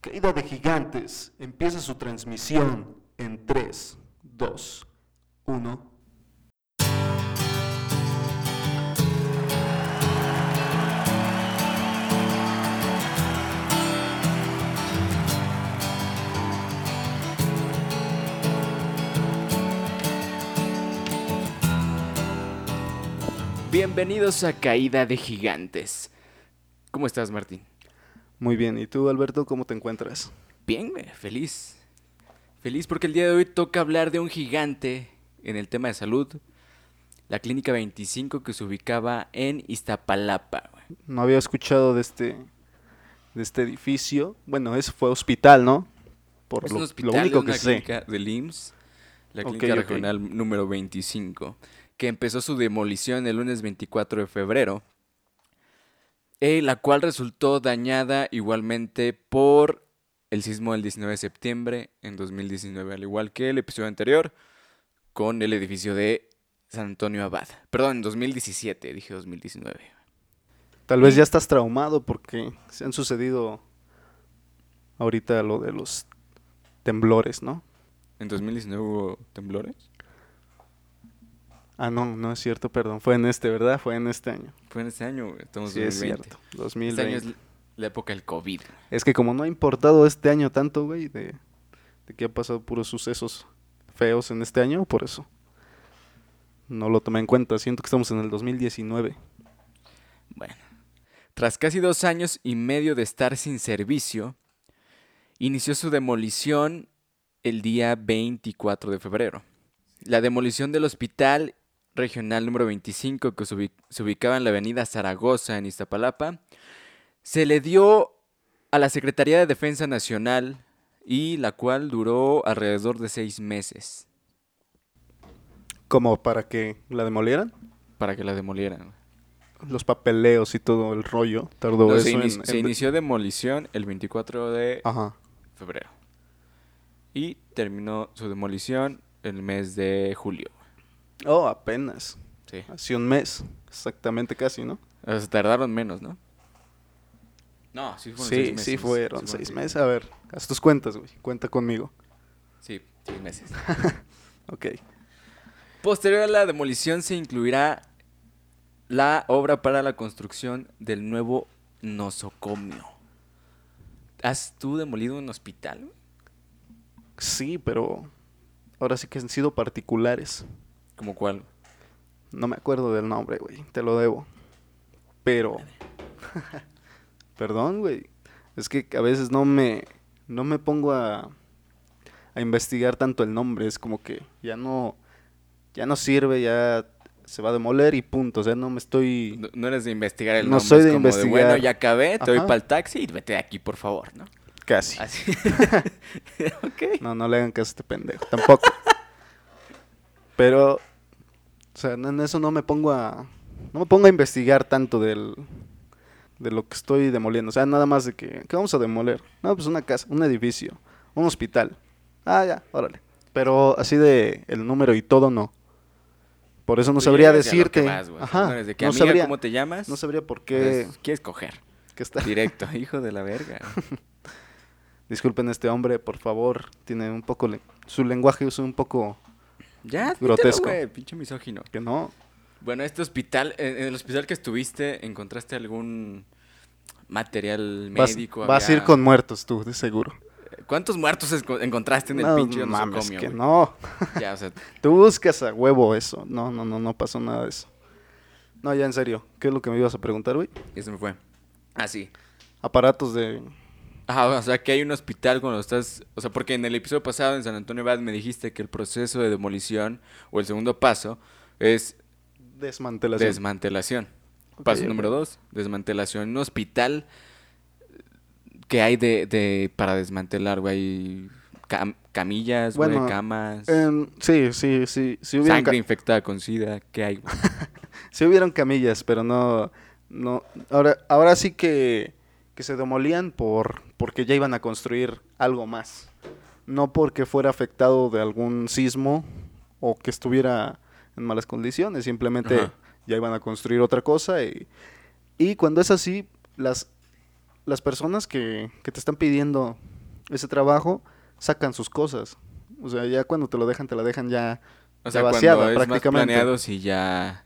Caída de Gigantes empieza su transmisión en 3, 2, 1. Bienvenidos a Caída de Gigantes. ¿Cómo estás, Martín? Muy bien, ¿y tú Alberto cómo te encuentras? Bien, feliz. Feliz porque el día de hoy toca hablar de un gigante en el tema de salud. La Clínica 25 que se ubicaba en Iztapalapa. No había escuchado de este de este edificio. Bueno, ese fue hospital, ¿no? Por Es lo, un lo hospital, único es que una sé. clínica del IMSS, la Clínica. Regional número 25, que empezó su demolición el lunes 24 de febrero, eh, la cual resultó dañada igualmente por el sismo del 19 de septiembre en 2019, al igual que el episodio anterior con el edificio de San Antonio Abad. Perdón, en 2017, dije 2019. Tal vez ya estás traumado porque se han sucedido ahorita lo de los temblores, ¿no? ¿En 2019 hubo temblores? Ah, no, no es cierto, perdón. Fue en este, ¿verdad? Fue en este año. Fue en este año, güey, estamos Sí, en es 2020. cierto. Este 2020. año es la época del COVID. Es que como no ha importado este año tanto, güey, de, de que ha pasado puros sucesos feos en este año, por eso. No lo tomé en cuenta. Siento que estamos en el 2019. Bueno, tras casi dos años y medio de estar sin servicio, inició su demolición el día 24 de febrero. La demolición del hospital regional número 25, que se ubi- se ubicaba en la avenida Zaragoza, en Iztapalapa, se le dio a la Secretaría de Defensa Nacional y la cual duró alrededor de seis meses Como para que la demolieran. para que la demolieran. Los papeleos y todo el rollo. Tardó No, eso se, en- en- inició demolición el 24 de Ajá. febrero. Y terminó su demolición el mes de julio. Oh, apenas. Sí. Hace un mes. Exactamente casi, ¿no? O sea, tardaron menos, ¿no? No, sí fueron Sí, seis sí meses. fueron Sí seis seis meses. A ver, haz tus cuentas, güey. Cuenta conmigo. Sí, seis meses. Ok. Posterior a la demolición se incluirá la obra para la construcción del nuevo nosocomio. ¿Has tú demolido un hospital? güey? Sí, pero ahora sí que han sido particulares. ¿Como cuál? No me acuerdo del nombre, güey. Te lo debo. Pero. Perdón, güey. Es que a veces no me. No me pongo a. A investigar tanto el nombre. Es como que ya no. Ya no sirve, ya se va a demoler y punto. O sea, no me estoy. No, no eres de investigar el No nombre. soy es de como investigar. bueno, ya acabé, te doy Ajá. para el taxi y vete de aquí, por favor, ¿no? Casi. Así. ok. No, no le hagan caso a este pendejo. Tampoco. Pero. O sea, en eso no me pongo a. No me pongo a investigar tanto del. De lo que estoy demoliendo. O sea, nada más de que. ¿Qué vamos a demoler? No, pues una casa, un edificio, un hospital. Ah, ya, órale. Pero así de el número y todo no. Por eso no Tú sabría a decirte. vas. Ajá. No que, no amiga, sabría, ¿cómo te llamas? no sabría por qué. Pues, ¿Quieres coger? que está. Directo, hijo de la verga. Disculpen este hombre, por favor. Tiene un poco. le- Su lenguaje es un poco. Ya, Grotesco. güey, pinche misógino. Que no. Bueno, este hospital, en el hospital que estuviste, ¿encontraste algún material médico? vas a ir con muertos tú, de seguro. ¿Cuántos muertos encontraste en el no, pinche mames, nosocomio, que no. Ya, o sea, Tú buscas a huevo eso. No, no, no, no pasó nada de eso. No, ya en serio. ¿Qué es lo que me ibas a preguntar, güey? ya se me fue. Ah, sí. Aparatos de... Ajá, o sea, que hay un hospital cuando estás... O sea, porque en el episodio pasado en San Antonio Abad me dijiste que el proceso de demolición, o el segundo paso, es Desmantelación. desmantelación. Paso número dos, desmantelación. Un hospital que hay de, de para desmantelar, güey. Cam- camillas, güey, Bueno, camas. Sí, sí, sí. Sí hubieron, Sangre infectada con sida, ¿qué hay? sí hubieron camillas, pero no... no ahora, ahora sí que, que se demolían por porque ya iban a construir algo más. No porque fuera afectado de algún sismo o que estuviera en malas condiciones. Simplemente Ajá. ya iban a construir otra cosa. Y, y cuando es así, las, las personas que, que te están pidiendo ese trabajo, sacan sus cosas. O sea, ya cuando te lo dejan, te la dejan ya, O ya vaciada cuando es más prácticamente. ya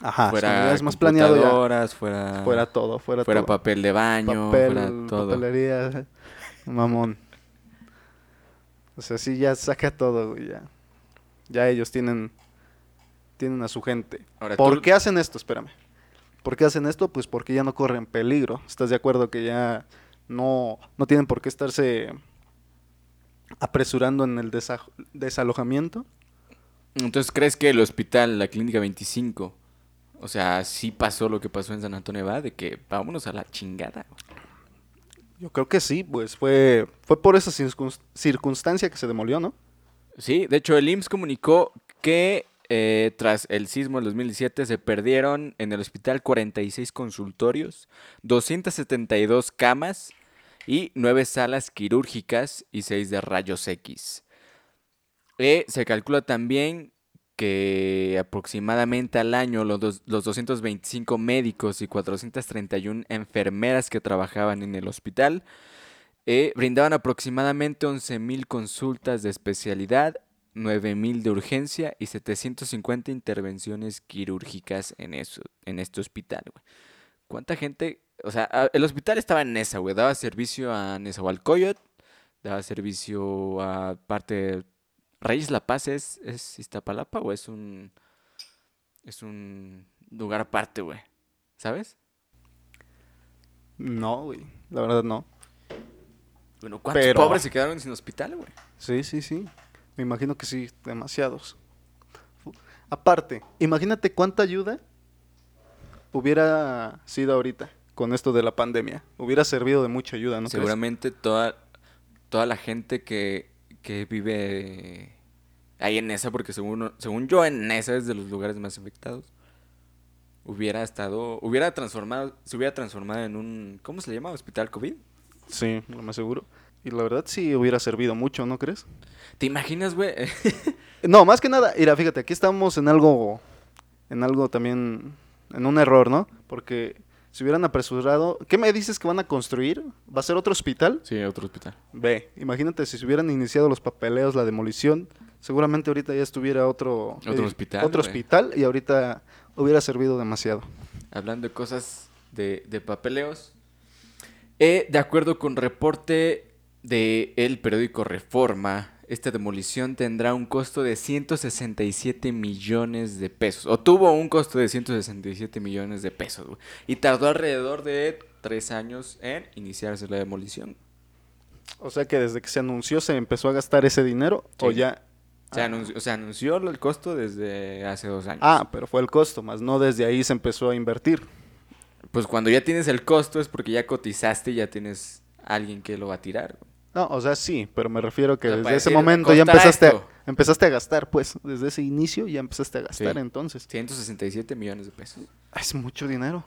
Ajá, fuera más planeado, ya fuera, fuera todo, fuera, fuera todo. papel de baño, papel, fuera todo. papelería, mamón. O sea, sí, ya saca todo, güey, ya. Ya ellos tienen, tienen a su gente. Ahora, ¿Por tú- qué hacen esto? Espérame. ¿Por qué hacen esto? Pues porque ya no corren peligro. ¿Estás de acuerdo que ya no, no tienen por qué estarse apresurando en el desa- desalojamiento? Entonces, ¿crees que el hospital, la clínica 25, o sea, sí pasó lo que pasó en San Antonio va de que vámonos a la chingada? Yo creo que sí, pues fue, fue por esa circun- circunstancia que se demolió, ¿no? Sí, de hecho, el IMSS comunicó que eh, tras el sismo del 2017 se perdieron en el hospital 46 consultorios, 272 camas y 9 salas quirúrgicas y 6 de rayos X. Eh, se calcula también que aproximadamente al año los, dos- los 225 médicos y 431 enfermeras que trabajaban en el hospital eh, brindaban aproximadamente 11.000 consultas de especialidad, 9.000 de urgencia y 750 intervenciones quirúrgicas en, eso, en este hospital. ¿Cuánta gente? O sea, a- el hospital estaba en Nesa, güey. Daba servicio a Nezahualcóyotl, daba servicio a parte Reyes La Paz. ¿Es, es Iztapalapa o es un, es un lugar aparte, güey? ¿Sabes? No, güey. La verdad no. Bueno, ¿cuántos Pero- pobres se quedaron sin hospital, güey? Sí, sí, sí. Me imagino que sí, demasiados. Aparte, imagínate cuánta ayuda hubiera sido ahorita con esto de la pandemia. Hubiera servido de mucha ayuda, ¿no crees? Seguramente toda, toda la gente que, que vive ahí en esa, porque según, según yo en esa es de los lugares más infectados, hubiera estado, hubiera transformado, se hubiera transformado en un, ¿cómo se le llama? Hospital COVID. Sí, lo más seguro. Y la verdad sí hubiera servido mucho, ¿no crees? ¿Te imaginas, güey? No, más que nada, mira, fíjate, aquí estamos en algo, en algo también, en un error, ¿no? Porque si hubieran apresurado, ¿qué me dices que van a construir? ¿Va a ser otro hospital? sí, otro hospital. Ve, imagínate si se hubieran iniciado los papeleos, la demolición, seguramente ahorita ya estuviera otro, Otro eh, hospital, otro hospital y ahorita hubiera servido demasiado. Hablando de cosas de, de papeleos, eh, de acuerdo con reporte de el periódico Reforma, esta demolición tendrá un costo de 167 millones de pesos. O tuvo un costo de 167 millones de pesos, güey. Y tardó alrededor de tres años en iniciarse la demolición. O sea que desde que se anunció se empezó a gastar ese dinero o ya... Se anunció, se anunció el costo desde hace dos años. Ah, pero fue el costo, más no desde ahí se empezó a invertir. Pues cuando ya tienes el costo es porque ya cotizaste y ya tienes alguien que lo va a tirar. güey. No, o sea, sí, pero me refiero que desde ese decir, momento ya "Costará empezaste a, esto". empezaste a gastar, pues, desde ese inicio ya empezaste a gastar Sí. entonces. 167 millones de pesos. Ah, Es mucho dinero.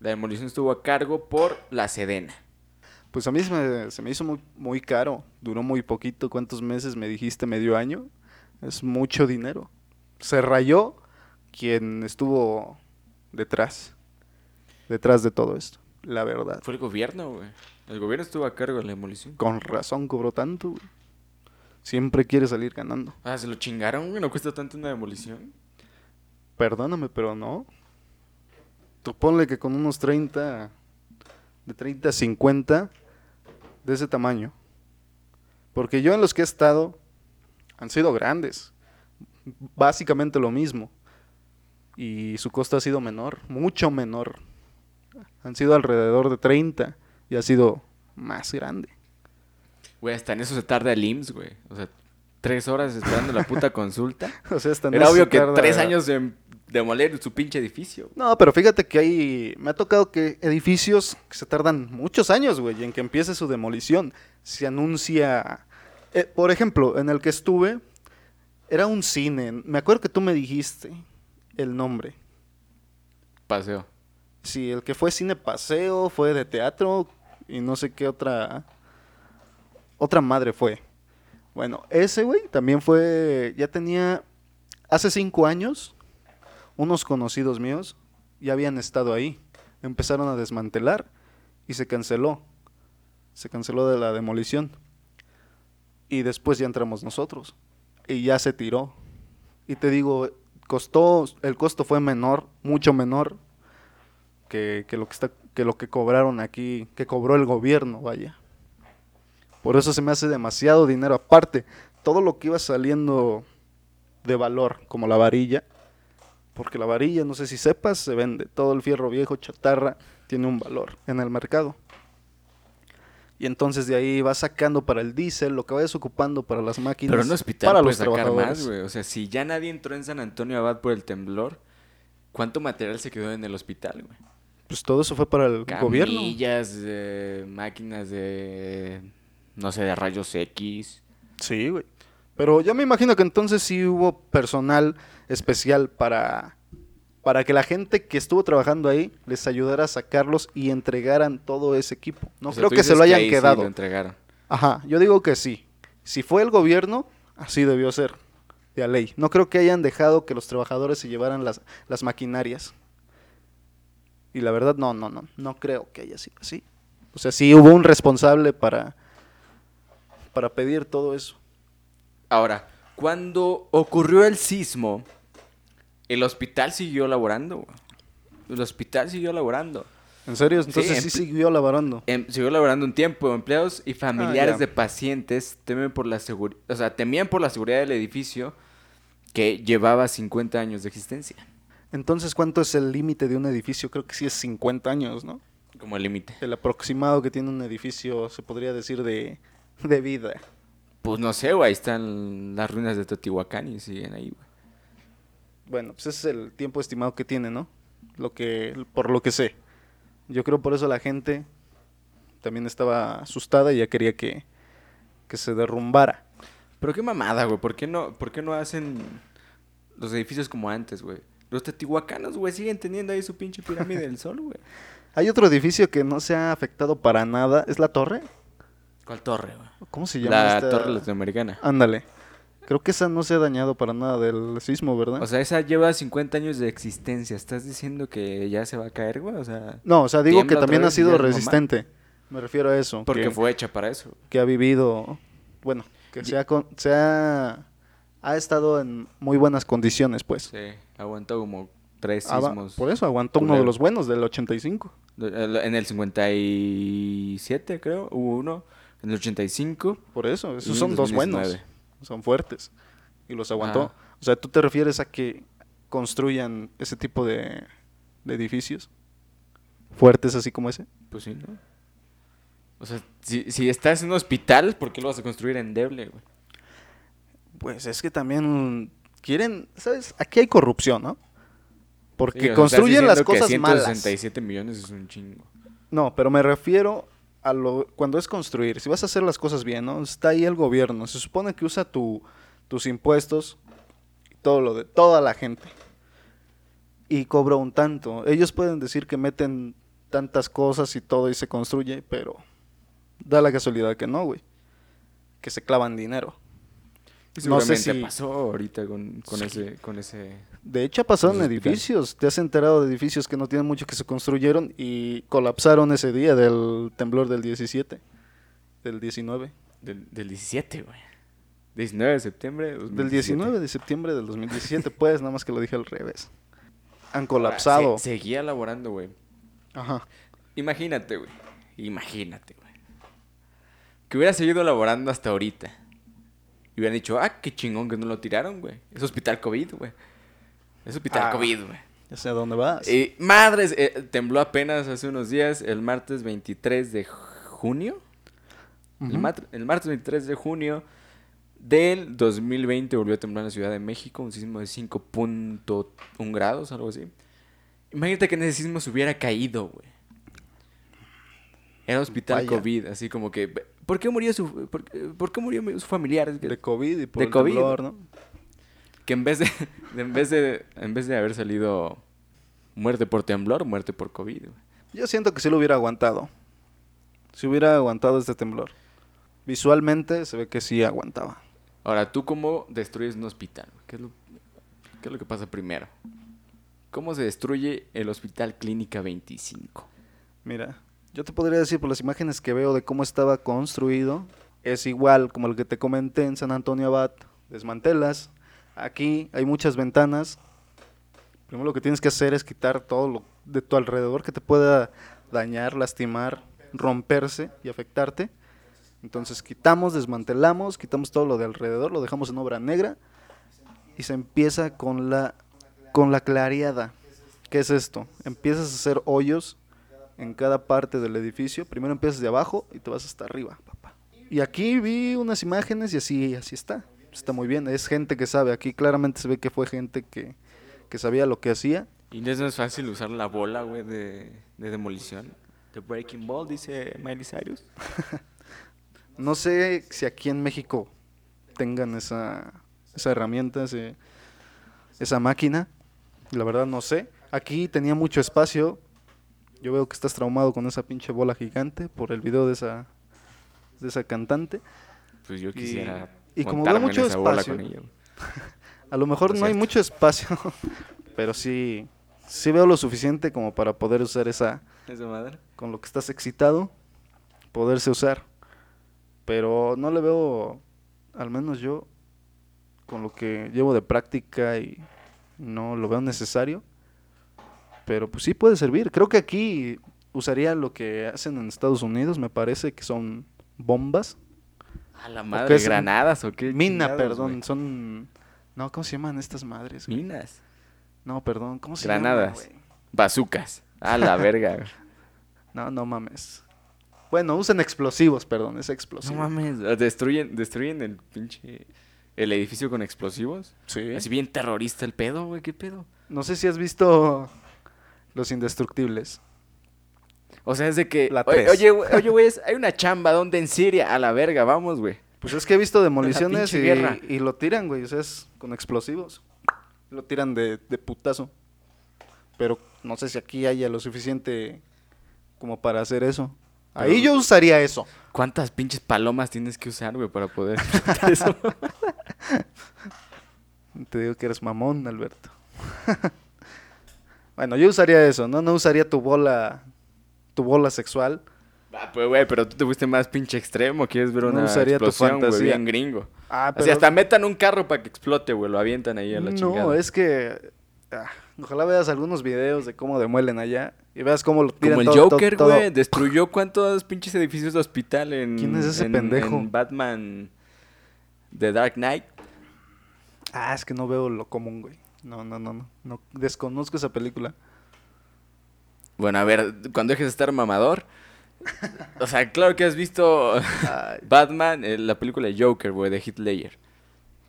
La demolición estuvo a cargo por la Sedena. Pues a mí se me, se me hizo muy, muy caro, duró muy poquito, ¿cuántos meses me dijiste? ¿Medio año? Es mucho dinero. Se rayó quien estuvo detrás, detrás de todo esto, la verdad. Fue el gobierno, güey. El gobierno estuvo a cargo de la demolición. Con razón cobró tanto, güey. Siempre quiere salir ganando. Ah, se lo chingaron, güey. No cuesta tanto una demolición. Perdóname, pero no. Tú ponle que con unos 30, de 30 a 50, de ese tamaño. Porque yo en los que he estado han sido grandes. Básicamente lo mismo. Y su costo ha sido menor, mucho menor. Han sido alrededor de 30 y ha sido más grande. Güey, hasta en eso se tarda el IMSS, güey. O sea, tres horas esperando la puta consulta. O sea, hasta en Era eso obvio que tarda- tres años en demoler su pinche edificio. No, pero fíjate que hay. Me ha tocado que edificios que se tardan muchos años, güey, en que empiece su demolición. Se anuncia. eh, por ejemplo, en el que estuve, era un cine. Me acuerdo que tú me dijiste el nombre. Paseo. Sí, el que fue cine paseo, fue de teatro y no sé qué otra. Otra madre fue. Bueno, ese, güey, también fue. Ya tenía. Hace cinco años, unos conocidos míos ya habían estado ahí. Empezaron a desmantelar y se canceló. se canceló de la demolición. Y después ya entramos nosotros. Y ya se tiró. Y te digo, costó, el costo fue menor, mucho menor que, que lo que está, que lo que cobraron aquí, que cobró el gobierno, vaya. Por eso se me hace demasiado dinero. Aparte, todo lo que iba saliendo de valor, como la varilla, porque la varilla, no sé si sepas, se vende. Todo el fierro viejo, chatarra, tiene un valor en el mercado. Y entonces de ahí vas sacando para el diésel, lo que vayas ocupando para las máquinas. Pero en un hospital para puedes los sacar trabajadores. más, güey. O sea, si ya nadie entró en San Antonio Abad por el temblor, ¿cuánto material se quedó en el hospital, güey? Pues todo eso fue para el gobierno. Camillas, eh, máquinas de, no sé, de rayos X. Sí, güey. Pero yo me imagino que entonces sí hubo personal especial para, para que la gente que estuvo trabajando ahí les ayudara a sacarlos y entregaran todo ese equipo. No O sea, creo que se lo hayan sí quedado. lo entregaron. Ajá, yo digo que sí. Si fue el gobierno, así debió ser, de a ley. No creo que hayan dejado que los trabajadores se llevaran las, las maquinarias. Y la verdad, no, no, no, no creo que haya sido así. O sea, sí hubo un responsable para, para pedir todo eso. Ahora, cuando ocurrió el sismo, el hospital siguió laborando. El hospital siguió laborando. ¿En serio? Entonces sí, pl- siguió laborando. Em, siguió laborando un tiempo. Empleados y familiares ya. de pacientes temen por la o sea, temían por la seguridad del edificio que llevaba 50 años de existencia. Entonces, ¿cuánto es el límite de un edificio? Creo que sí es 50 años, ¿no? Como el límite. El aproximado que tiene un edificio, se podría decir, de, de vida. Pues no sé, güey. Ahí están las ruinas de Teotihuacán y siguen ahí, güey. Bueno, pues ese es el tiempo estimado que tiene, ¿no? Lo que, por lo que sé. Yo creo por eso la gente también estaba asustada y ya quería que, que se derrumbara. Pero qué mamada, güey. ¿Por qué no, por qué no hacen los edificios como antes, güey? Los teotihuacanos, güey, siguen teniendo ahí su pinche pirámide del sol, güey. Hay otro edificio que no se ha afectado para nada. ¿Es la torre? ¿Cuál torre, güey? ¿Cómo se llama? La esta? torre latinoamericana. Ándale. Creo que esa no se ha dañado para nada del sismo, ¿verdad? O sea, esa lleva 50 años de existencia. ¿Estás diciendo que ya se va a caer, güey? O sea, no, o sea, digo que también ha y sido resistente. Me refiero a eso. porque que, fue hecha para eso. que ha vivido, bueno, que se ha, con- se ha, ha estado en muy buenas condiciones, pues. Sí, aguantó como tres sismos. por eso aguantó uno de los buenos, del 85. En el 57, creo, hubo uno. En el 85. Por eso, esos son dos buenos. 2019. Son fuertes. Y los aguantó. O sea, ¿tú te refieres a que construyan ese tipo de, de edificios? Fuertes así como ese. Pues sí, ¿no? O sea, si, si estás en un hospital, ¿por qué lo vas a construir endeble, güey? Pues es que también quieren, ¿sabes? Aquí hay corrupción, ¿no? Porque Sí, construyen las cosas que malas. 167 millones es un chingo. No, pero me refiero a lo cuando es construir. Si vas a hacer las cosas bien, ¿no? Está ahí el gobierno. Se supone que usa tu, tus impuestos y todo lo de toda la gente. Y cobra un tanto. Ellos pueden decir que meten tantas cosas y todo y se construye, pero da la casualidad que no, güey. Que se clavan dinero. No sé si- pasó ahorita con, con Sí. ese, con ese... De hecho, ha pasado en edificios. Te has enterado de edificios que no tienen mucho que se construyeron y colapsaron ese día del temblor del 17, del 19. Del, del 17, güey. 19 de septiembre de Del 2017. 19 de septiembre del 2017, pues, nada más que lo dije al revés. Han Ahora, colapsado. se- seguía laborando, güey. Ajá. Imagínate, güey. Imagínate, güey. Que hubiera seguido laborando hasta ahorita. Y hubieran dicho, ah, qué chingón que no lo tiraron, güey. Es hospital COVID, güey. Es hospital Ah. COVID, güey. Ya sé a dónde vas. Y madres, eh, tembló apenas hace unos días, el martes 23 de junio. el, Ujú. mat- el martes 23 de junio del 2020 volvió a temblar en la Ciudad de México, un sismo de 5.1 grados, algo así. Imagínate que en ese sismo se hubiera caído, güey. Era hospital Vaya. COVID, así como que... ¿Por qué murió su, por, qué- por qué murió su familiar? De COVID y por de el COVID. temblor, ¿no? que en vez de, de- en vez de en vez de haber salido muerte por temblor, muerte por COVID. güey. Yo siento que sí lo hubiera aguantado. Si hubiera aguantado este temblor. Visualmente se ve que sí aguantaba. Ahora, ¿tú cómo destruyes un hospital? ¿Qué es lo, qué es lo que pasa primero? ¿Cómo se destruye el Hospital Clínica 25? Mira, Yo te podría decir por las imágenes que veo de cómo estaba construido, es igual como el que te comenté en San Antonio Abad. Desmantelas, aquí hay muchas ventanas. Primero lo que tienes que hacer es quitar todo lo de tu alrededor que te pueda dañar, lastimar, romperse y afectarte. Entonces quitamos, desmantelamos, quitamos todo lo de alrededor, lo dejamos en obra negra y se empieza con la con la clareada. ¿Qué es esto? Empiezas a hacer hoyos en cada parte del edificio. Primero empiezas de abajo y te vas hasta arriba, papá. Y aquí vi unas imágenes y así así está. Está muy bien, es gente que sabe. Aquí claramente se ve que fue gente que, que sabía lo que hacía. Y no es fácil usar la bola, güey, de, de demolición. The Breaking Ball, dice Miley Cyrus. No sé si aquí en México tengan esa, esa herramienta, ese- esa máquina. La verdad no sé. Aquí tenía mucho espacio. Yo veo que estás traumado con esa pinche bola gigante por el video de esa, de esa cantante. Pues yo Y- quisiera y como montarme veo en mucho esa bola espacio. A lo mejor no hay mucho espacio, pero sí, sí veo lo suficiente como para poder usar esa, ¿Esa madre? con lo que estás excitado, poderse usar. Pero no le veo, al menos yo, con lo que llevo de práctica y no lo veo necesario. Pero pues sí puede servir. Creo que aquí usaría lo que hacen en Estados Unidos, me parece que son bombas. A la madre, granadas o qué. Mina, perdón, son... No, ¿cómo se llaman estas madres? güey? Minas. No, perdón, ¿cómo se Granadas. llama? güey? Bazucas. A la verga. No, no mames. Bueno, usan explosivos, perdón, es No explosivo. mames. ¿Destruyen, destruyen el pinche. El edificio con explosivos? Sí. Así bien terrorista el pedo, güey. ¿Qué pedo? No sé si has visto Los Indestructibles. O sea, es de que. La oye, oye, güey, oye, güey, hay una chamba donde en Siria. A la verga, vamos, güey. Pues es que he visto demoliciones y, y lo tiran, güey. O sea, es con explosivos. Lo tiran de, de putazo. Pero no sé si aquí haya lo suficiente como para hacer eso. Ahí Pero- yo usaría eso. ¿Cuántas pinches palomas tienes que usar, güey, para poder eso? Te digo que eres mamón, Alberto. bueno, yo usaría eso, ¿no? No usaría tu bola, tu bola sexual. Ah, pues, güey, pero tú te fuiste más pinche extremo. ¿Quieres ver No una usaría tu explosión, güey, fantasía. bien gringo? Ah, Así hasta metan un carro para que explote, güey. Lo avientan ahí a la no, chingada. es que ah, ojalá veas algunos videos de cómo demuelen allá y veas cómo lo tiran Como el todo- Joker, güey. Destruyó cuántos pinches edificios de hospital en... ¿Quién es ese en- pendejo? en Batman The Dark Knight. Ah, es que no veo lo común, güey. No, no, no, no, no. Desconozco esa película. Bueno, a ver, cuando dejes de estar mamador... O sea, claro que has visto Batman, eh, la película Joker, güey, de Ledger.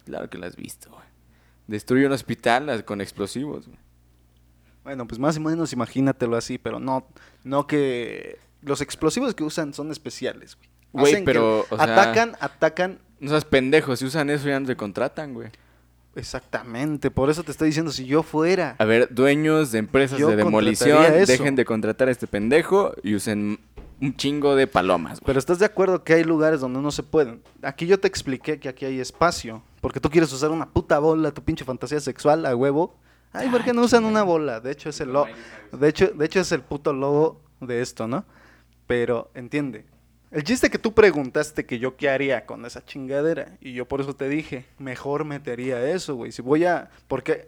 Claro que la has visto, güey. Destruye un hospital con explosivos, güey. bueno, pues más o menos imagínatelo así, pero no, no que los explosivos que usan son especiales, güey. Pero, o sea- atacan, atacan No seas pendejo, si usan eso ya no te contratan, güey. Exactamente, por eso te estoy diciendo, si yo fuera, A ver, dueños de empresas de demolición, dejen de contratar a este pendejo y usen un chingo de palomas, güey. pero estás de acuerdo que hay lugares donde no se pueden. Aquí yo te expliqué que aquí hay espacio, porque tú quieres usar una puta bola, tu pinche fantasía sexual a huevo. Ay, ¿por qué no usan una bola? De hecho es el lo de hecho, de hecho es el puto logo de esto, ¿no? Pero entiende. El chiste que tú preguntaste que yo qué haría con esa chingadera y yo por eso te dije, mejor metería eso, güey. Si voy a porque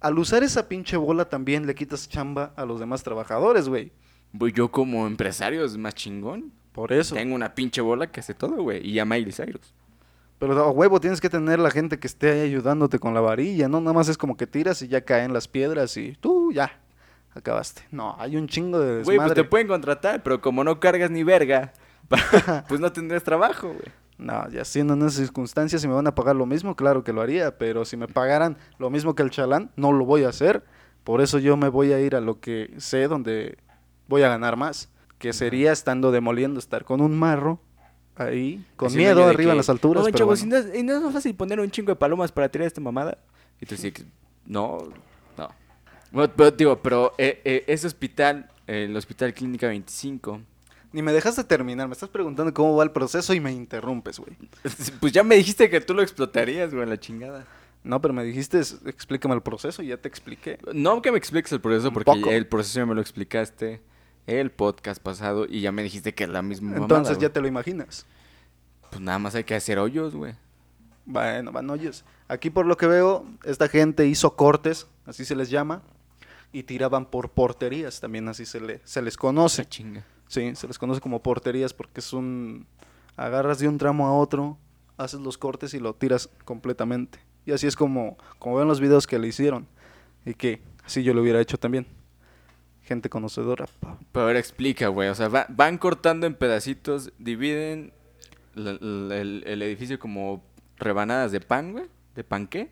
al usar esa pinche bola también le quitas chamba a los demás trabajadores, güey. Voy yo como empresario es más chingón. Por eso. Tengo una pinche bola que hace todo, güey. Y a Miley Cyrus. Pero a huevo tienes que tener la gente que esté ahí ayudándote con la varilla, ¿no? Nada más es como que tiras y ya caen las piedras y tú ya acabaste. No, hay un chingo de Güey, pues desmadre. te pueden contratar, pero como no cargas ni verga, pues no tendrás trabajo, güey. No, ya siendo en esas circunstancias, si me van a pagar lo mismo, claro que lo haría, pero si me pagaran lo mismo que el chalán, no lo voy a hacer. Por eso yo me voy a ir a lo que sé donde voy a ganar más, que sería estando demoliendo, estar con un marro ahí, con Así miedo arriba en que, las alturas. "Oigan, pero chavos, bueno. ¿y no, es- y no es fácil poner un chingo de palomas para tirar esta mamada? Y tú dices, no, no. Bueno, pero digo, pero eh, eh, ese hospital, el Hospital Clínica 25, Ni me dejaste terminar, me estás preguntando cómo va el proceso y me interrumpes, güey. pues ya me dijiste que tú lo explotarías, güey, la chingada. No, pero me dijiste, "Es- explícame el proceso y ya te expliqué. No que me expliques el proceso, porque el proceso ya me lo explicaste el podcast pasado y ya me dijiste que es la misma mamada, Entonces ya güey. te lo imaginas. Pues nada más hay que hacer hoyos, güey. Bueno, van hoyos. Aquí por lo que veo, esta gente hizo cortes, así se les llama, y tiraban por porterías, también así se, le, se les conoce. Se chinga. Sí, se les conoce como porterías porque es un... Agarras de un tramo a otro, haces los cortes y lo tiras completamente. Y así es como, como ven los videos que le hicieron. Y que así yo lo hubiera hecho también. Gente conocedora. Pero ahora explica, güey. O sea, va- van cortando en pedacitos, dividen el, el edificio como rebanadas de pan, güey. De panqué.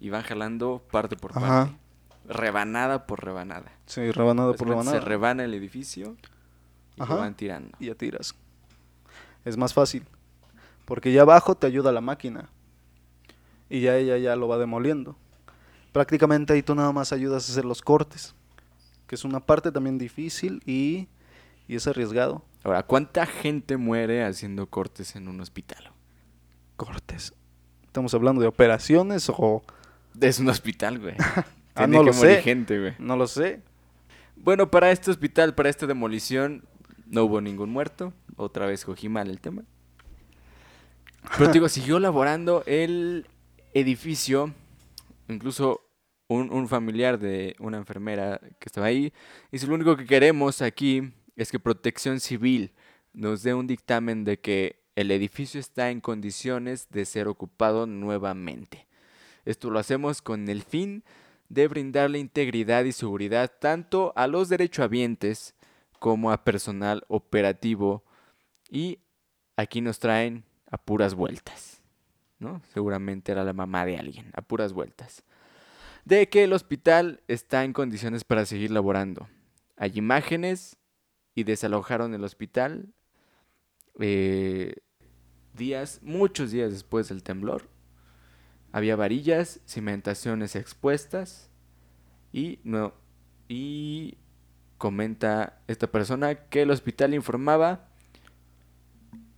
Y van jalando parte por parte. Ajá. Rebanada por rebanada. Sí, rebanada por rebanada. Se rebana el edificio y Ajá. lo van tirando. y ya tiras. Es más fácil. Porque ya abajo te ayuda la máquina. Y ya ella ya lo va demoliendo. Prácticamente ahí tú nada más ayudas a hacer los cortes. Que es una parte también difícil y, y es arriesgado. Ahora, ¿cuánta gente muere haciendo cortes en un hospital? Cortes. ¿Estamos hablando de operaciones o...? Es un hospital, güey. Ah, Tiene no que lo morir sé. gente, güey. No lo sé. Bueno, para este hospital, para esta demolición, no hubo ningún muerto. Otra vez cogí mal el tema. Pero digo, siguió laborando el edificio. Incluso un, un familiar de una enfermera que estaba ahí. Dice, lo único que queremos aquí es que Protección Civil nos dé un dictamen de que el edificio está en condiciones de ser ocupado nuevamente. Esto lo hacemos con el fin de brindarle integridad y seguridad tanto a los derechohabientes como a personal operativo y aquí nos traen a puras vueltas, ¿no? Seguramente era la mamá de alguien, a puras vueltas. De que el hospital está en condiciones para seguir laborando. Hay imágenes y desalojaron el hospital eh, días, muchos días después del temblor. Había varillas, cimentaciones expuestas y no y comenta esta persona que el hospital informaba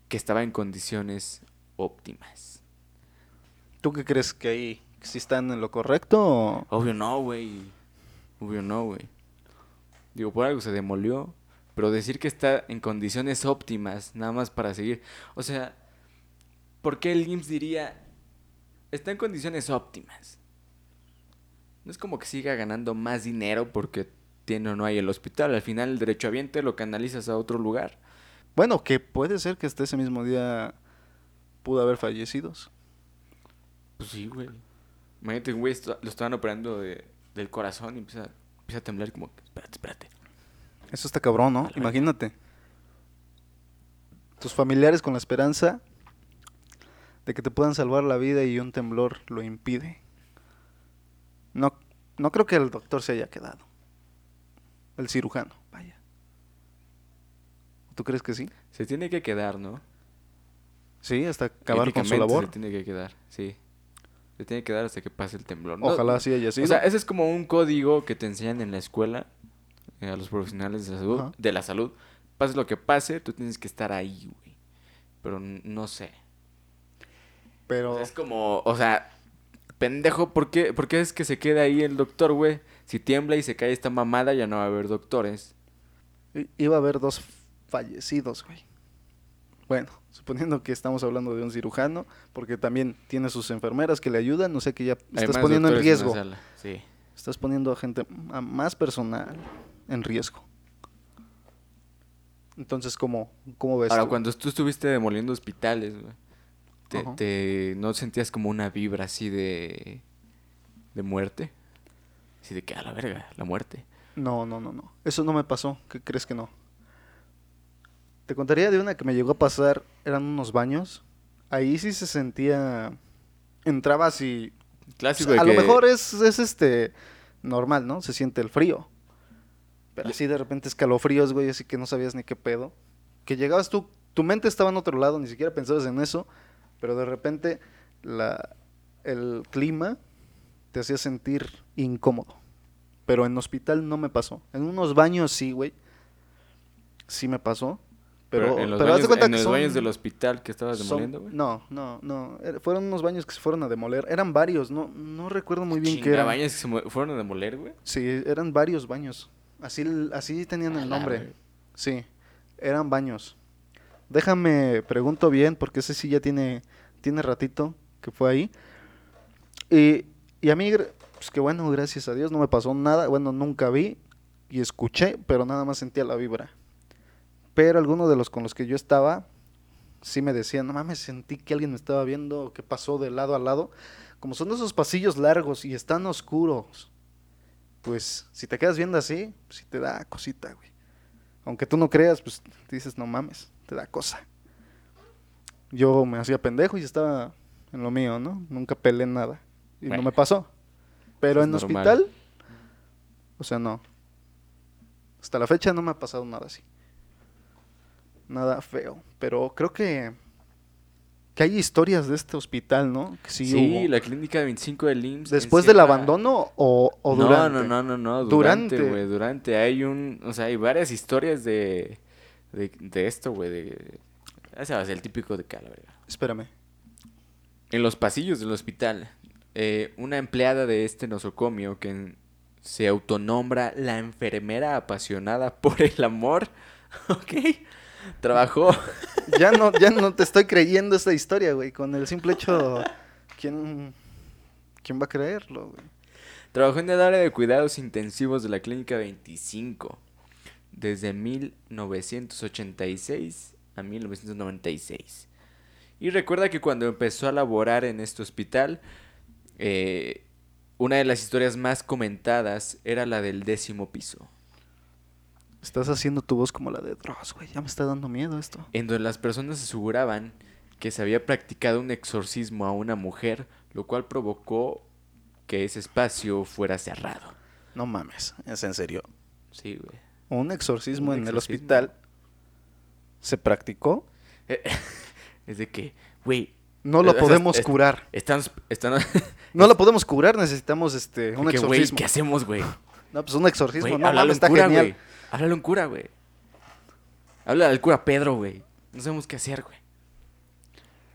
que estaba en condiciones óptimas. ¿Tú qué crees que ahí sí están en lo correcto o...? Obvio no, güey. Obvio no, güey. Digo, por algo se demolió, pero decir que está en condiciones óptimas nada más para seguir, o sea, ¿por qué el IMSS diría está en condiciones óptimas? No es como que siga ganando más dinero porque tiene o no hay el hospital. Al final el derechohabiente lo canalizas a otro lugar. Bueno, que puede ser que hasta ese mismo día pudo haber fallecidos. Pues sí, güey. Imagínate, güey, lo estaban operando de- del corazón y empieza, empieza a temblar como, espérate, espérate. Eso está cabrón, ¿no? Imagínate. Tus familiares con la esperanza de que te puedan salvar la vida y un temblor lo impide. No, no creo que el doctor se haya quedado. El cirujano, vaya. ¿Tú crees que sí? Se tiene que quedar, ¿no? Sí, hasta acabar con su labor. Se tiene que quedar, sí. Se tiene que quedar hasta que pase el temblor. No, Ojalá así haya sido. O sea, ese es como un código que te enseñan en la escuela eh, a los profesionales de la salud. Ajá. De la salud. Pase lo que pase, tú tienes que estar ahí, güey. Pero no sé. O Pero sea, es como, o sea, pendejo, ¿por qué, por qué es que se queda ahí el doctor, güey? Si tiembla y se cae esta mamada, ya no va a haber doctores. i- iba a haber dos fallecidos, güey. Bueno, suponiendo que estamos hablando de un cirujano, porque también tiene sus enfermeras que le ayudan, no sé que ya Hay estás poniendo en riesgo. Sí. Estás poniendo a gente, a más personal en riesgo. Entonces, ¿cómo, cómo ves? Ahora, tú? cuando tú estuviste demoliendo hospitales, güey, te, te- ¿no sentías como una vibra así de, de muerte? Así de que a la verga, la muerte. No, no, no, no. Eso no me pasó. ¿Qué crees que no? Te contaría de una que me llegó a pasar. Eran unos baños. Ahí sí se sentía. Entrabas y. Clásico pues, a de lo mejor es, es este. Normal, ¿no? Se siente el frío. Pero así de repente escalofríos, güey, así que no sabías ni qué pedo. Que llegabas tú. Tu mente estaba en otro lado, ni siquiera pensabas en eso. Pero de repente. La, el clima te hacía sentir incómodo. Pero en hospital no me pasó. En unos baños sí, güey. Sí me pasó. Pero, en los, pero baños, cuenta en que los son- baños del hospital que estabas demoliendo, güey. No, no, no. Era- Fueron unos baños que se fueron a demoler. Eran varios, no, no recuerdo muy bien qué Chinga, eran. baños que se fueron a demoler, güey. Sí, eran varios baños. Así, así tenían el nombre. Sí, eran baños. Déjame, pregunto bien, porque ese sí ya tiene, tiene ratito que fue ahí. Y, y a mí, pues que bueno, gracias a Dios, no me pasó nada. Bueno, nunca vi y escuché, pero nada más sentía la vibra. Pero algunos de los con los que yo estaba, sí me decían, no mames, sentí que alguien me estaba viendo, que pasó de lado a lado. Como son esos pasillos largos y están oscuros, pues si te quedas viendo así, sí te da cosita, güey. Aunque tú no creas, pues dices, no mames, te da cosa. Yo me hacía pendejo y estaba en lo mío, ¿no? Nunca peleé nada. Y Bueno. no me pasó. Pero en normal. hospital, o sea, no. Hasta la fecha no me ha pasado nada así. Nada feo. Pero creo que, que hay historias de este hospital, ¿no? Que sí, Sí, hubo. la clínica 25 del IMSS. ¿Después del abandono o, o no, durante? No, no, no, no, Durante. güey, durante. Hay un, o sea, hay varias historias de, de, de esto, güey, de... Ya sabes, el típico de cala, verga. Espérame. En los pasillos del hospital, eh, una empleada de este nosocomio que se autonombra la enfermera apasionada por el amor, ¿ok? Trabajó, Ya no, ya no te estoy creyendo esta historia, güey. Con el simple hecho, ¿quién, quién va a creerlo, güey? trabajó en el área de cuidados intensivos de la clínica 25 desde 1986 a 1996. Y recuerda que cuando empezó a laborar en este hospital, eh, una de las historias más comentadas era la del décimo piso. Estás haciendo tu voz como la de Dross, güey. Ya me está dando miedo esto. en donde las personas aseguraban que se había practicado un exorcismo a una mujer, lo cual provocó que ese espacio fuera cerrado. No mames, es en serio. Sí, güey. Un exorcismo Un en el hospital se practicó. Es de que, güey, No lo podemos es- curar. están... están No lo podemos curar, necesitamos este un que, exorcismo. ¿qué hacemos, güey? No, pues un exorcismo, Güey, no mames, está cura, genial. Háblale a un cura, güey. Háblale al cura Pedro, güey. No sabemos qué hacer, güey.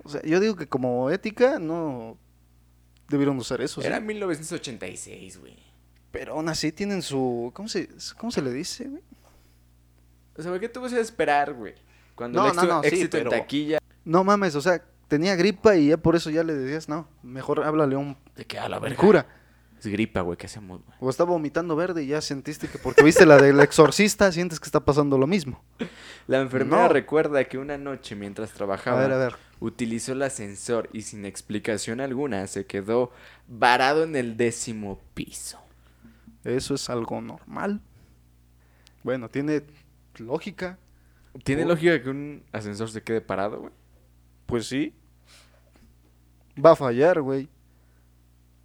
O sea, yo digo que como ética no debieron usar eso. ¿sí? Era 1986, güey. Pero aún así tienen su ¿cómo se cómo se le dice, güey? O sea, ¿por qué tú vas a esperar, güey? Cuando No, el éxito, no, sí, éxito en pero- taquilla... No mames, o sea, tenía gripa y ya por eso ya le decías, no, mejor háblale a un De que a la verga. cura. Es gripa, güey, ¿qué hacemos, güey? O está vomitando verde y ya sentiste que porque viste la del exorcista sientes que está pasando lo mismo. La enfermera No. recuerda que una noche mientras A trabajaba ver, a ver. utilizó el ascensor y sin explicación alguna se quedó varado en el décimo piso. Eso es algo normal. Bueno, tiene lógica. ¿Tiene lógica que un ascensor se quede parado, güey? Pues sí. Va a fallar, güey.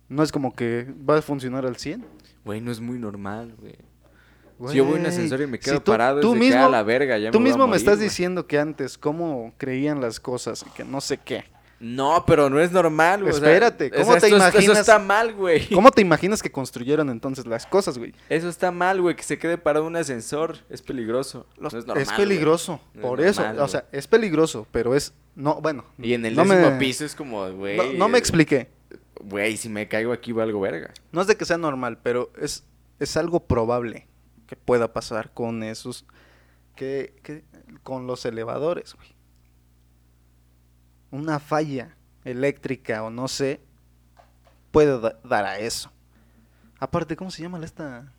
No es como que va a funcionar al 100. Güey, no es muy normal, güey. Si yo voy a un Güey, ascensor y me si quedo tú- parado, tú mismo, "A la verga, ya Tú me mismo me estás güey". diciendo que antes cómo creían las cosas y que no sé qué. No, pero no es normal, güey. o sea, Espérate, ¿cómo te esto, Eso imaginas- está mal, güey. ¿Cómo te imaginas que construyeron entonces las cosas, güey? Eso está mal, güey, que se quede parado un ascensor. Es peligroso. Los- no es normal, es peligroso, güey. No es por eso. normal, o sea, es peligroso, pero es... No, bueno. Y en el no décimo me- piso es como, güey. No, no me expliqué. Güey, si me caigo aquí valgo verga. No es de que sea normal, pero es, es algo probable que pueda pasar con esos... Que, que- con los elevadores, güey. Una falla eléctrica o no sé puede da- dar a eso. Aparte, ¿cómo se llama esta?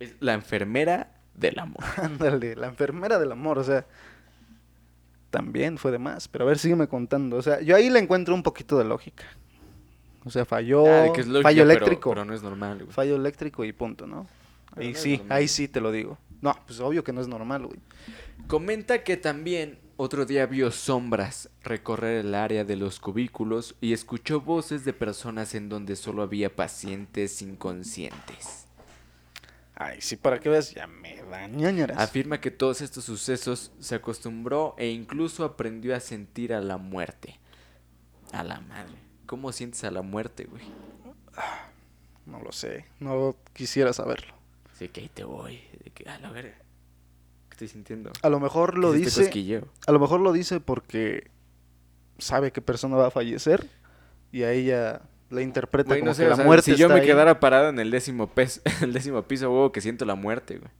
Es la enfermera del amor. Ándale, la enfermera del amor, o sea, también fue de más. Pero a ver, sígueme contando. O sea, yo ahí le encuentro un poquito de lógica. O sea, falló, Ah, de que es lógica, fallo eléctrico. Pero, no es normal, güey. Fallo eléctrico y punto, ¿no? Ahí no sí, ahí sí te lo digo. No, pues obvio que no es normal, güey. Comenta que también otro día vio sombras recorrer el área de los cubículos y escuchó voces de personas en donde solo había pacientes inconscientes. Ay, sí, para que veas, ya me da ñañaras. Afirma que todos estos sucesos se acostumbró e incluso aprendió a sentir a la muerte. A la madre. ¿Cómo sientes a la muerte, güey? No lo sé, no quisiera saberlo. Así que ahí te voy. De que, a la verga. ¿Qué estoy sintiendo? A lo mejor lo ¿Qué es este dice, cosquilleo? a lo mejor lo dice porque sabe qué persona va a fallecer y a ella le interpreta Güey, como no sé, que o la sea, muerte si yo me ahí. quedara parado en el décimo, pes- el décimo piso, huevo, que siento la muerte, güey.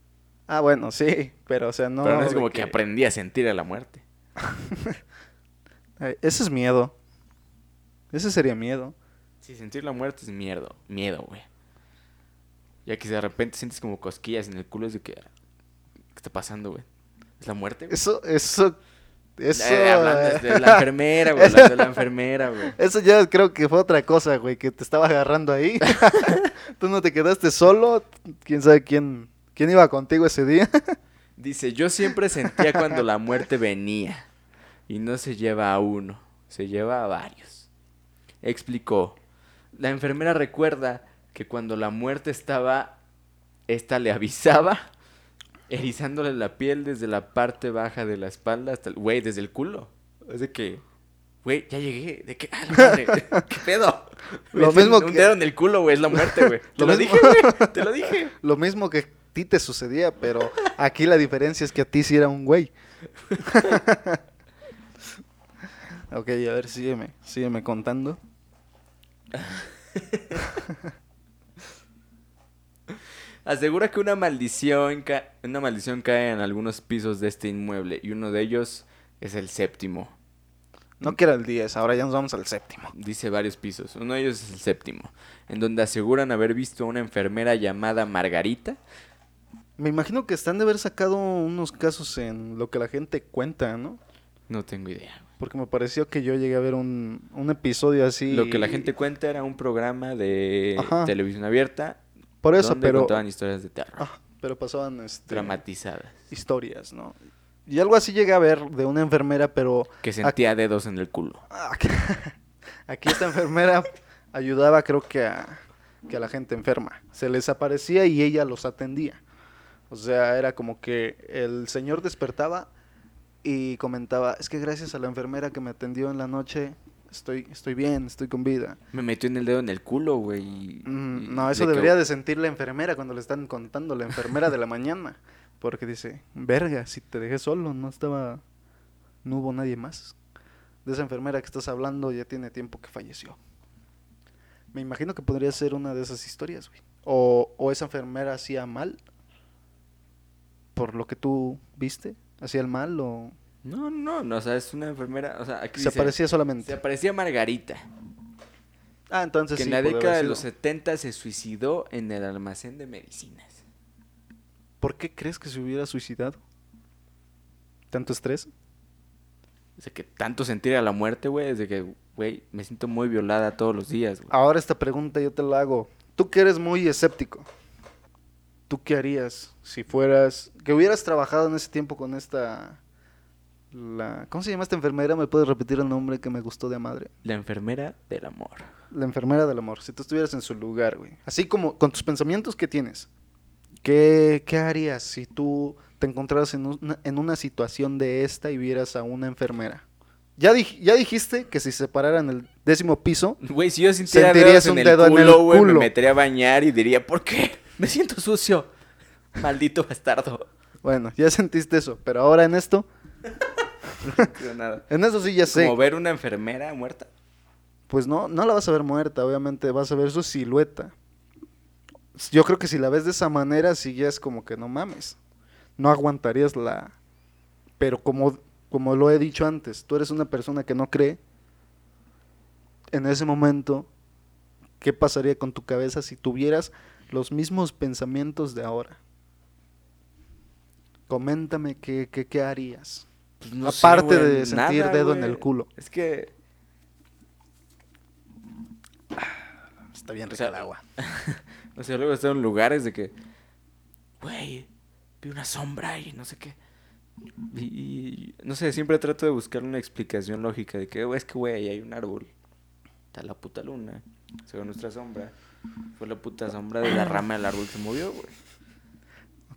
Ah, bueno, sí, pero o sea, no... Pero no es como que... aprendí a sentir a la muerte. Ese es miedo. Ese sería miedo. Sí, sentir la muerte es miedo, miedo, güey. Ya que de repente sientes como cosquillas en el culo, es de que... ¿Qué está pasando, güey? ¿Es la muerte, güey? Eso, eso, eso... Eh, hablando de la enfermera, güey. Hablando de la enfermera, güey. Eso ya creo que fue otra cosa, güey, que te estaba agarrando ahí. Tú no te quedaste solo. ¿Quién sabe quién, quién iba contigo ese día? Dice, yo siempre sentía cuando la muerte venía. Y no se lleva a uno, se lleva a varios. Explicó. La enfermera recuerda que cuando la muerte estaba, esta le avisaba, erizándole la piel desde la parte baja de la espalda hasta el... Güey, desde el culo. Es de que... Güey, ya llegué. ¿De qué? Ah, madre. ¿Qué pedo? Lo mismo un que- dedo en el culo, güey. Es la muerte, güey. Te Lo lo, dije, güey. Te lo dije. Lo mismo que a ti te sucedía, pero aquí la diferencia es que a ti sí era un güey. ok, a ver, sígueme, sígueme contando. Asegura que una maldición, ca- una maldición cae en algunos pisos de este inmueble y uno de ellos es el séptimo. No que era el 10, ahora ya nos vamos al séptimo. Dice varios pisos. Uno de ellos es el séptimo, en donde aseguran haber visto a una enfermera llamada Margarita. Me imagino que están de haber sacado unos casos en lo que la gente cuenta, ¿no? No tengo idea. Porque me pareció que yo llegué a ver un, un episodio así. Lo que la gente cuenta era un programa de Ajá. televisión abierta Por eso, donde pero. contaban historias de terror, Ah, pero pasaban este, dramatizadas. historias, ¿no? Y algo así llegué a ver de una enfermera, pero Que sentía dedos en el culo. Aquí, aquí esta enfermera ayudaba creo que a, que a la gente enferma. Se les aparecía y ella los atendía. O sea, era como que el señor despertaba y comentaba, es que gracias a la enfermera que me atendió en la noche, estoy, estoy bien, estoy con vida. Me metió en el dedo en el culo, güey. y- Mm, y no, eso de que- debería de sentir la enfermera cuando le están contando, la enfermera de la mañana. Porque dice, verga, si te dejé solo, no estaba, no hubo nadie más. De esa enfermera que estás hablando ya tiene tiempo que falleció. Me imagino que podría ser una de esas historias, güey. O, o esa enfermera hacía mal, por lo que tú viste, hacía el mal o No, no, no, o sea, es una enfermera, o sea, aquí se dice, aparecía solamente. se aparecía Margarita, Ah, entonces que sí, en la década de los 70 se suicidó en el almacén de medicinas. ¿Por qué crees que se hubiera suicidado? ¿Tanto estrés? O sea, que tanto sentir a la muerte, güey, desde que, güey, me siento muy violada todos los días, güey. Ahora esta pregunta yo te la hago. Tú que eres muy escéptico, ¿tú qué harías si fueras, que hubieras trabajado en ese tiempo con esta, la, ¿cómo se llama esta enfermera? ¿Me puedes repetir el nombre que me gustó de madre? La enfermera del amor. La enfermera del amor, si tú estuvieras en su lugar, güey. Así como con tus pensamientos que tienes, ¿qué, qué harías si tú te encontraras en una, en una situación de esta y vieras a una enfermera? Ya, dij- ya dijiste que si se parara en el décimo piso, Güey, si yo sintiera Sentirías dedos en un dedo en el culo, me metería a bañar y diría, ¿por qué? Me siento sucio. Maldito bastardo. bueno, ya sentiste eso, pero ahora en esto, No creo nada. en eso sí ya sé. Como ver una enfermera muerta. Pues no, no la vas a ver muerta, obviamente vas a ver su silueta. Yo creo que si la ves de esa manera, sí ya es como que no mames. No aguantarías la... Pero como, como lo he dicho antes, tú eres una persona que no cree. En ese momento, ¿qué pasaría con tu cabeza si tuvieras los mismos pensamientos de ahora? Coméntame qué, qué, qué harías. Pues no sé, Aparte güey, de sentir nada, dedo en el culo. Es que, Está bien rica rica el el agua. o sea, luego están en lugares de que, güey, vi una sombra y no sé qué. Y, y, no sé, siempre trato de buscar una explicación lógica de que, güey, es que, güey, ahí hay un árbol. Está la puta luna. Se ve nuestra sombra. Fue la puta sombra de la rama del árbol que se movió, güey.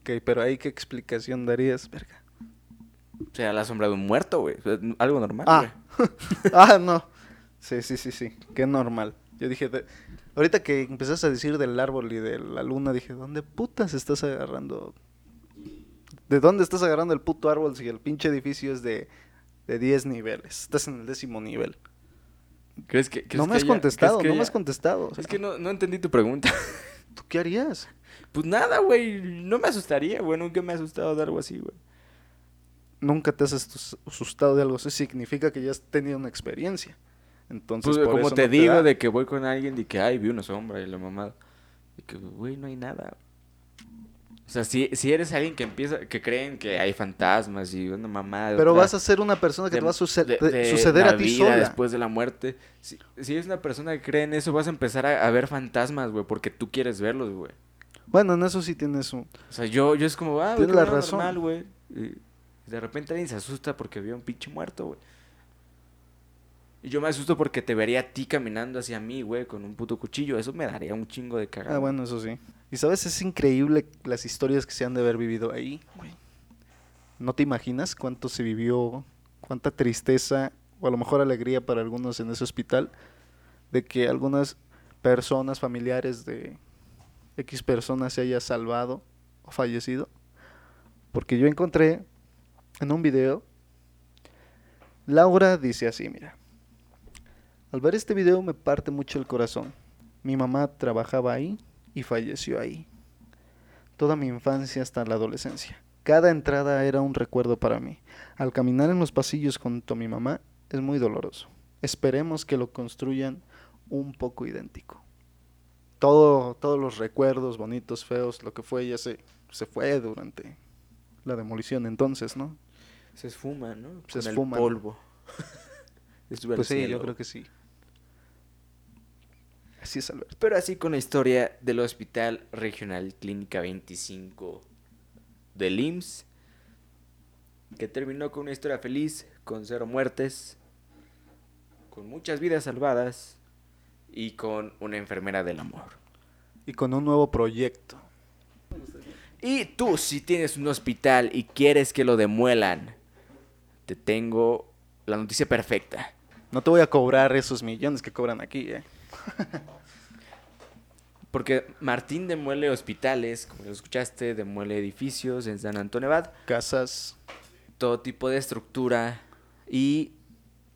Ok, pero ahí qué explicación darías, verga. O sea, la sombra de un muerto, güey. Algo normal, Ah, güey. ah, no. Sí, sí, sí, sí. Qué normal. Yo dije, de- ahorita que empezaste a decir del árbol y de la luna, dije, ¿dónde putas estás agarrando? ¿De dónde estás agarrando el puto árbol si el pinche edificio es de, de 10 niveles? Estás en el décimo nivel. ¿Crees que, crees No me has contestado, no me has contestado. o sea, Es que no, no entendí tu pregunta. ¿Tú qué harías? Pues nada, güey. No me asustaría, güey. Nunca me ha asustado de algo así, güey. Nunca te has asus- asustado de algo así, significa que ya has tenido una experiencia. Entonces, Pues, por como eso te no digo, de que voy con alguien y que, ay, vi una sombra y la mamada. Y que, güey, no hay nada. O sea, si, si eres alguien que empieza, que creen que hay fantasmas y una mamada. Pero otra- vas a ser una persona que de- te va a suce- de- de- de suceder la a ti vida sola. después de la muerte. Si, si eres una persona que cree en eso, vas a empezar a, a ver fantasmas, güey, porque tú quieres verlos, güey. Bueno, en eso sí tienes un... O sea, yo, yo es como, ah, güey, la razón. normal, güey. De repente alguien se asusta porque vio un pinche muerto, güey. Y yo me asusto porque te vería a ti caminando hacia mí, güey, con un puto cuchillo. Eso me daría un chingo de cagada. Ah, bueno, eso sí. Y sabes, es increíble las historias que se han de haber vivido ahí, güey. No te imaginas cuánto se vivió, cuánta tristeza o a lo mejor alegría para algunos en ese hospital de que algunas personas familiares de X personas se haya salvado o fallecido. Porque yo encontré en un video, Laura dice así, mira. Al ver este video me parte mucho el corazón. Mi mamá trabajaba ahí y falleció ahí. Toda mi infancia hasta la adolescencia. Cada entrada era un recuerdo para mí. Al caminar en los pasillos junto a mi mamá es muy doloroso. Esperemos que lo construyan un poco idéntico. Todo, todos los recuerdos bonitos, feos, lo que fue, ya se, se fue durante la demolición entonces, ¿no? Se esfuma, ¿no? Se Con el esfuman. polvo. Estuve al Pues sí, cielo. yo creo que sí. Así es, Alberto. Pero así con la historia del Hospital Regional Clínica 25 del IMSS, que terminó con una historia feliz, con cero muertes, con muchas vidas salvadas y con una enfermera del amor. Y con un nuevo proyecto. Y tú, si tienes un hospital y quieres que lo demuelan, te tengo la noticia perfecta. No te voy a cobrar esos millones que cobran aquí, ¿eh? Porque Martín demuele hospitales, como lo escuchaste, demuele edificios en San Antonio Abad. Casas. todo tipo de estructura y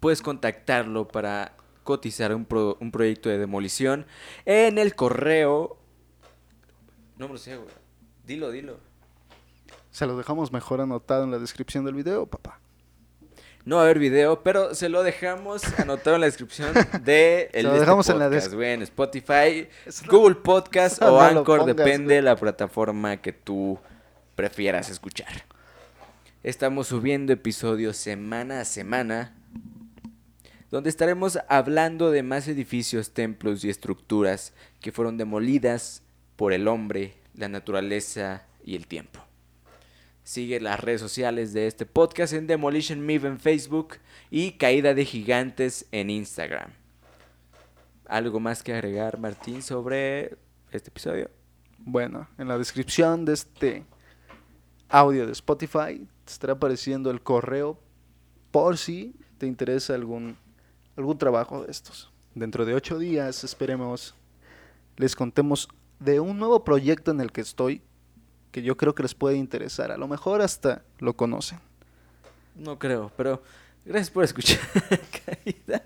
puedes contactarlo para cotizar un, pro- un proyecto de demolición en el correo. No me lo sé, güey. Dilo, dilo. Se lo dejamos mejor anotado en la descripción del video, papá. No va a haber video, pero se lo dejamos anotado en la descripción de el lo de este dejamos en la podcast, güey, en Spotify, Eso Google Podcast o lo Anchor, pongas, depende de la plataforma que tú prefieras escuchar. Estamos subiendo episodios semana a semana, donde estaremos hablando de más edificios, templos y estructuras que fueron demolidas por el hombre, la naturaleza y el tiempo. Sigue las redes sociales de este podcast en Demolition Move en Facebook y Caída de Gigantes en Instagram. ¿Algo más que agregar, Martín, sobre este episodio? Bueno, en la descripción de este audio de Spotify te estará apareciendo el correo por si te interesa algún, algún trabajo de estos. Dentro de ocho días, esperemos, les contemos de un nuevo proyecto en el que estoy que yo creo que les puede interesar. A lo mejor hasta lo conocen. No creo, pero gracias por escuchar. Caída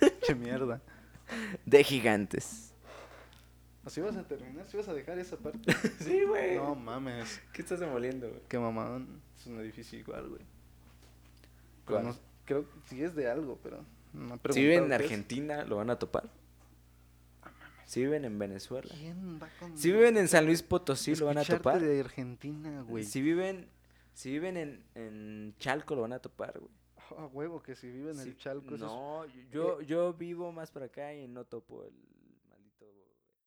Qué mierda. de Gigantes. ¿Así vas a terminar? ¿Sí vas a dejar esa parte? Sí, güey. No mames. ¿Qué estás demoliendo, güey? Qué mamadón. Es un edificio igual, güey. ¿Cuál? Pero no- creo que sí es de algo, pero no he Si viven en preguntado qué es. Argentina, lo van a topar. Si viven en Venezuela. ¿Quién va con Si viven en San Luis Potosí, lo van a topar. de Argentina, güey? Si viven, si viven en, en Chalco, lo van a topar, güey. A huevo que si viven en Sí, el Chalco. es- No, yo, yo vivo más para acá y no topo el